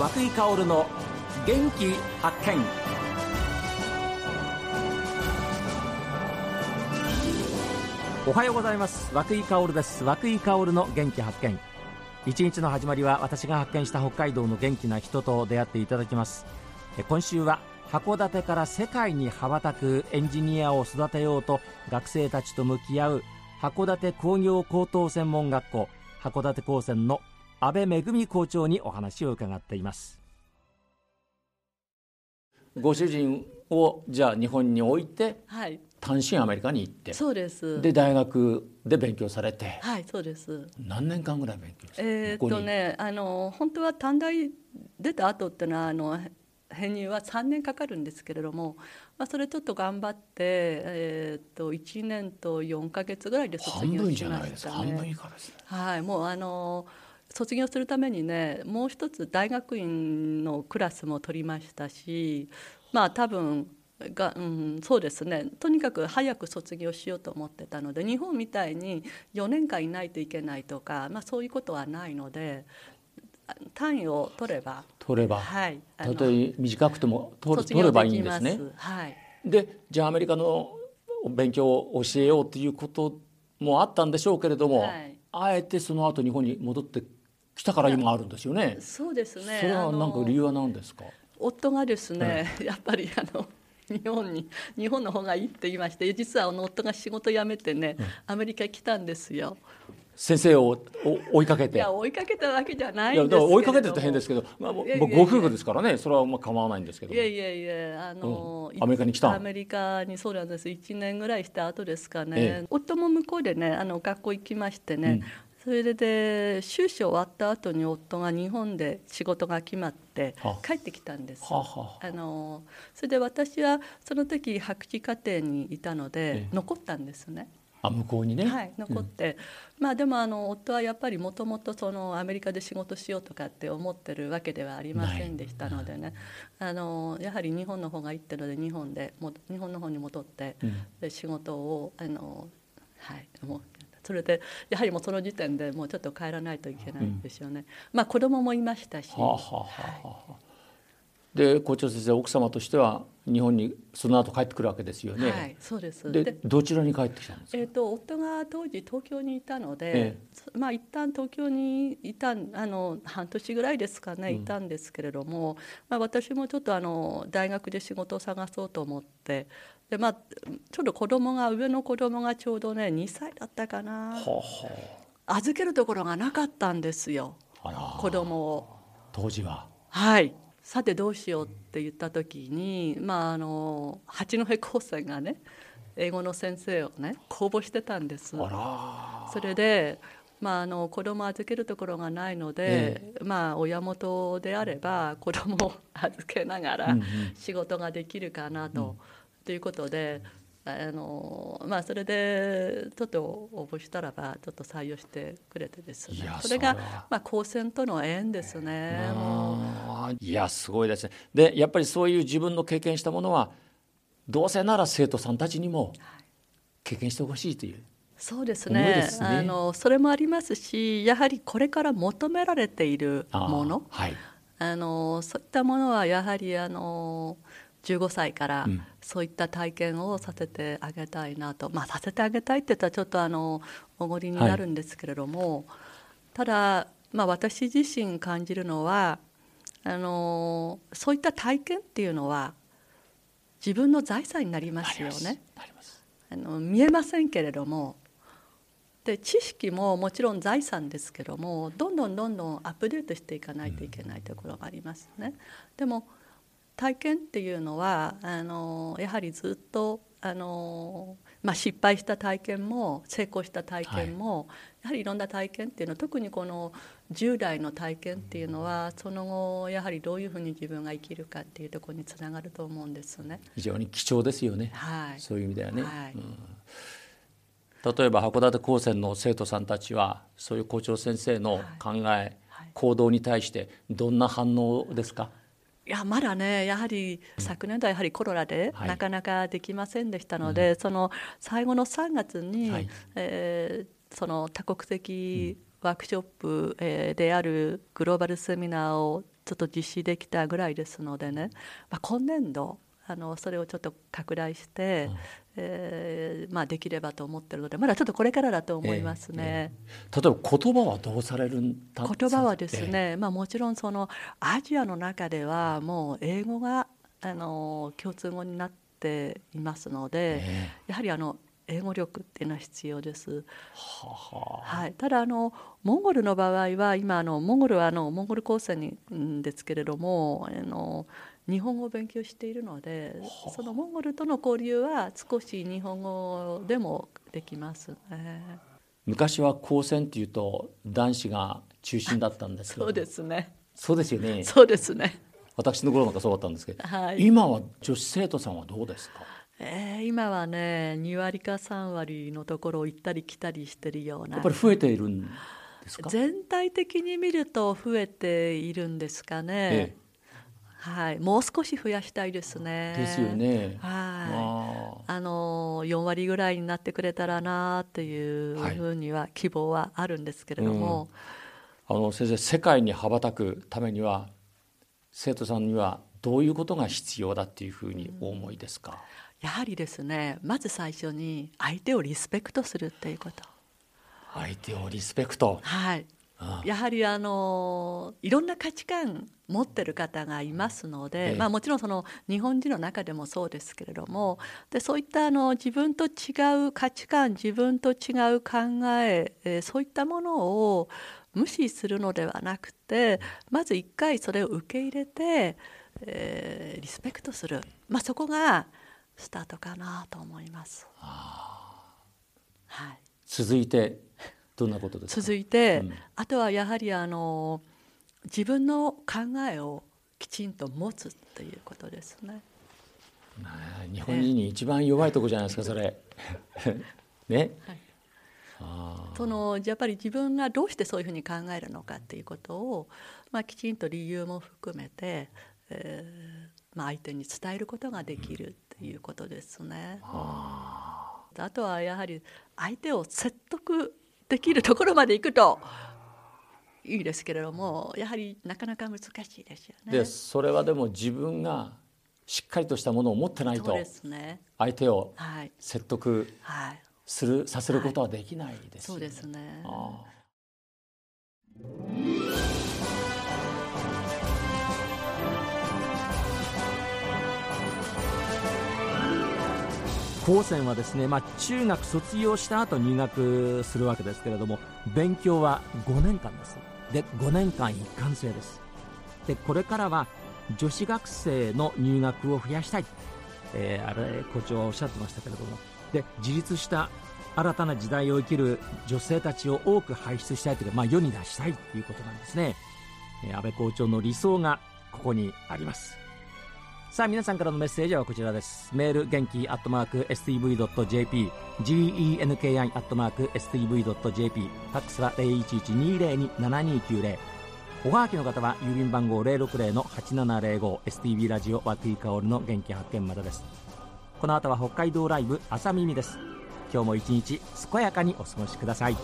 和井薫の元気発見。おはようございます。和井薫です。和井薫の元気発見。一日の始まりは私が発見した北海道の元気な人と出会っていただきます。今週は函館から世界に羽ばたくエンジニアを育てようと学生たちと向き合う函館工業高等専門学校函館高専の安倍恵校長にお話を伺っています。ご主人をじゃあ日本に置いて、はい、単身アメリカに行ってそうです。で大学で勉強されてはいそうです。何年間ぐらい勉強してえー、っとねあの本当は短大出た後ってのはあの編入は3年かかるんですけれども、まあ、それちょっと頑張って、えー、っと1年と4か月ぐらいで卒業しましたね。半分以下ですね。はいもうあの卒業するためにねもう一つ大学院のクラスも取りましたしまあ多分が、うん、そうですね。とにかく早く卒業しようと思ってたので日本みたいに4年間いないといけないとか、まあ、そういうことはないので単位を取れば取れば、はい、たとえ短くても取取ればいいんですね。はい、でじゃあアメリカの勉強を教えようということもあったんでしょうけれども、はい、あえてその後日本に戻って来たから今あるんですよね。そうですね。それは何か理由は何ですか？夫がですね、やっぱりあの日本に日本の方がいいって言いまして実はあの夫が仕事辞めてね、アメリカ来たんですよ。先生を追いかけて？いや追いかけたわけじゃないんです追いかけてて変ですけど、まあ、僕ご夫婦ですからね。それはまあ構わないんですけどいやいやいやあの、うん、アメリカに来たアメリカにそうなんです。1年ぐらいした後ですかね、ええ、夫も向こうでねあの学校行きましてね、うんそれで修士終わった後に夫が日本で仕事が決まって帰ってきたんです。あのそれで私はその時博士課程にいたので残ったんですね。あ向こうにね、はい、残って、うん、まあでもあの夫はやっぱりもともとそのアメリカで仕事しようとかって思ってるわけではありませんでしたのでね。あのやはり日本の方がいいってので日本でも日本の方に戻って、うん、で仕事をあのはいもうそれでやはりもうその時点でもうちょっと帰らないといけないんですよね。うん、まあ子供もいましたし。はあはあはあはいで校長先生奥様としては日本にその後帰ってくるわけですよね。はい、そうです。でどちらに帰ってきたんですか？えっ、ー、と夫が当時東京にいたので、ええ、まあ一旦東京にいたあの半年ぐらいですかねいたんですけれども、うん、まあ私もちょっとあの大学で仕事を探そうと思って、でまあちょっと子供が上の子供がちょうどね2歳だったかな。はは預けるところがなかったんですよ。子供を。当時は。はい。さてどうしようって言った時に、まあ、あの八戸高専がね英語の先生をね公募してたんです。それでまあ、あの子供預けるところがないので、ええ、まあ、親元であれば子供を預けながら仕事ができるかなと,、ということであのまあ、それでちょっと応募したらばちょっと採用してくれてですね。それがまあ高専との縁ですね。いやすごいですね。でやっぱりそういう自分の経験したものはどうせなら生徒さんたちにも経験してほしいという。そうですね、ね、あのそれもありますしやはりこれから求められているもの。あ、はい、あのそういったものはやはりあの15歳からそういった体験をさせてあげたいなと、うん、まあさせてあげたいって言ったらちょっとあのおごりになるんですけれども、はい、ただ、まあ、私自身感じるのはあのそういった体験っていうのは自分の財産になりますよね。あの見えませんけれどもで知識ももちろん財産ですけどもどんどんどんどんアップデートしていかないといけないところがありますね。でも体験っていうのはあのやはりずっとあの、まあ、失敗した体験も成功した体験も、はい、やはりいろんな体験っていうのは特にこの10代の体験っていうのはその後やはりどういうふうに自分が生きるかっていうところにつながると思うんですね。非常に貴重ですよね、はい、そういう意味ではね。はい。うん。例えば函館高専の生徒さんたちはそういう校長先生の考え、行動に対してどんな反応ですか？いやまだねやはり昨年度はやはりコロナでなかなかできませんでしたので、はい、その最後の3月に、はい、えー、その多国籍ワークショップ、えー、であるグローバルセミナーをちょっと実施できたぐらいですのでね、まあ、今年度あのそれをちょっと拡大して、うん、えー、まあ、できればと思ってるのでまだちょっとこれからだと思いますね。えーえ。ー、例えば言葉はどうされるん言葉はですね、まあ、もちろんそのアジアの中ではもう英語があの共通語になっていますので、やはりあの英語力っていうのは必要です。ははい、ただあのモンゴルの場合は今あのモンゴルはあのモンゴル高専にんですけれどもあの日本語を勉強しているのでそのモンゴルとの交流は少し日本語でもできますね。昔は高専っていうと男子が中心だったんですけど。そうですね。そうですよね。そうですね。私の頃なんかそうだったんですけど、はい、今は女子生徒さんはどうですか？えー、今はね2割か3割のところを行ったり来たりしてるような。やっぱり増えているんですか？全体的に見ると増えているんですかね、ええ。はい、もう少し増やしたいですね。ですよね。はい。あの4割ぐらいになってくれたらなというふうには希望はあるんですけれども、はいうん、あの先生世界に羽ばたくためには生徒さんにはどういうことが必要だっていうふうにお思いですか？うんやはりですねまず最初に相手をリスペクトするっていうこと。相手をリスペクト。はい。やはりあのいろんな価値観持ってる方がいますので、ええ、まあ、もちろんその日本人の中でもそうですけれどもでそういったあの自分と違う価値観自分と違う考ええそういったものを無視するのではなくてまず一回それを受け入れて、えー、リスペクトする、まあ、そこがスタートかなと思います。はい、続いてどんなことです続いて、うん、あとはやはりあの自分の考えをきちんと持つということですね。日本人に一番弱いとこじゃないですか、それ。ね？はいそのやっぱり自分がどうしてそういうふうに考えるのかっていうことを、まあ、きちんと理由も含めて、えーまあ、相手に伝えることができるいうことですね。あとはやはり相手を説得できるところまでいくといいですけれどもやはりなかなか難しいですよね。でそれはでも自分がしっかりとしたものを持ってないと相手を説得する、させることはできないですよね。そうですね。高専はですね、まあ、中学卒業した後入学するわけですけれども勉強は5年間です。で5年間一貫性です。でこれからは女子学生の入学を増やしたい、えー、あれ校長はおっしゃってましたけれども。で自立した新たな時代を生きる女性たちを多く輩出したいというか、まあ、世に出したいということなんですね、え、安倍校長の理想がここにあります。さあ皆さんからのメッセージはこちらです。メール元気アットマーク STV.jp genki アットマーク STV.jp ファックスは0112027290おはがきの方は郵便番号 060-8705STV ラジオ和久井薫の元気発見までです。この後は北海道ライブ朝耳です。今日も一日健やかにお過ごしください。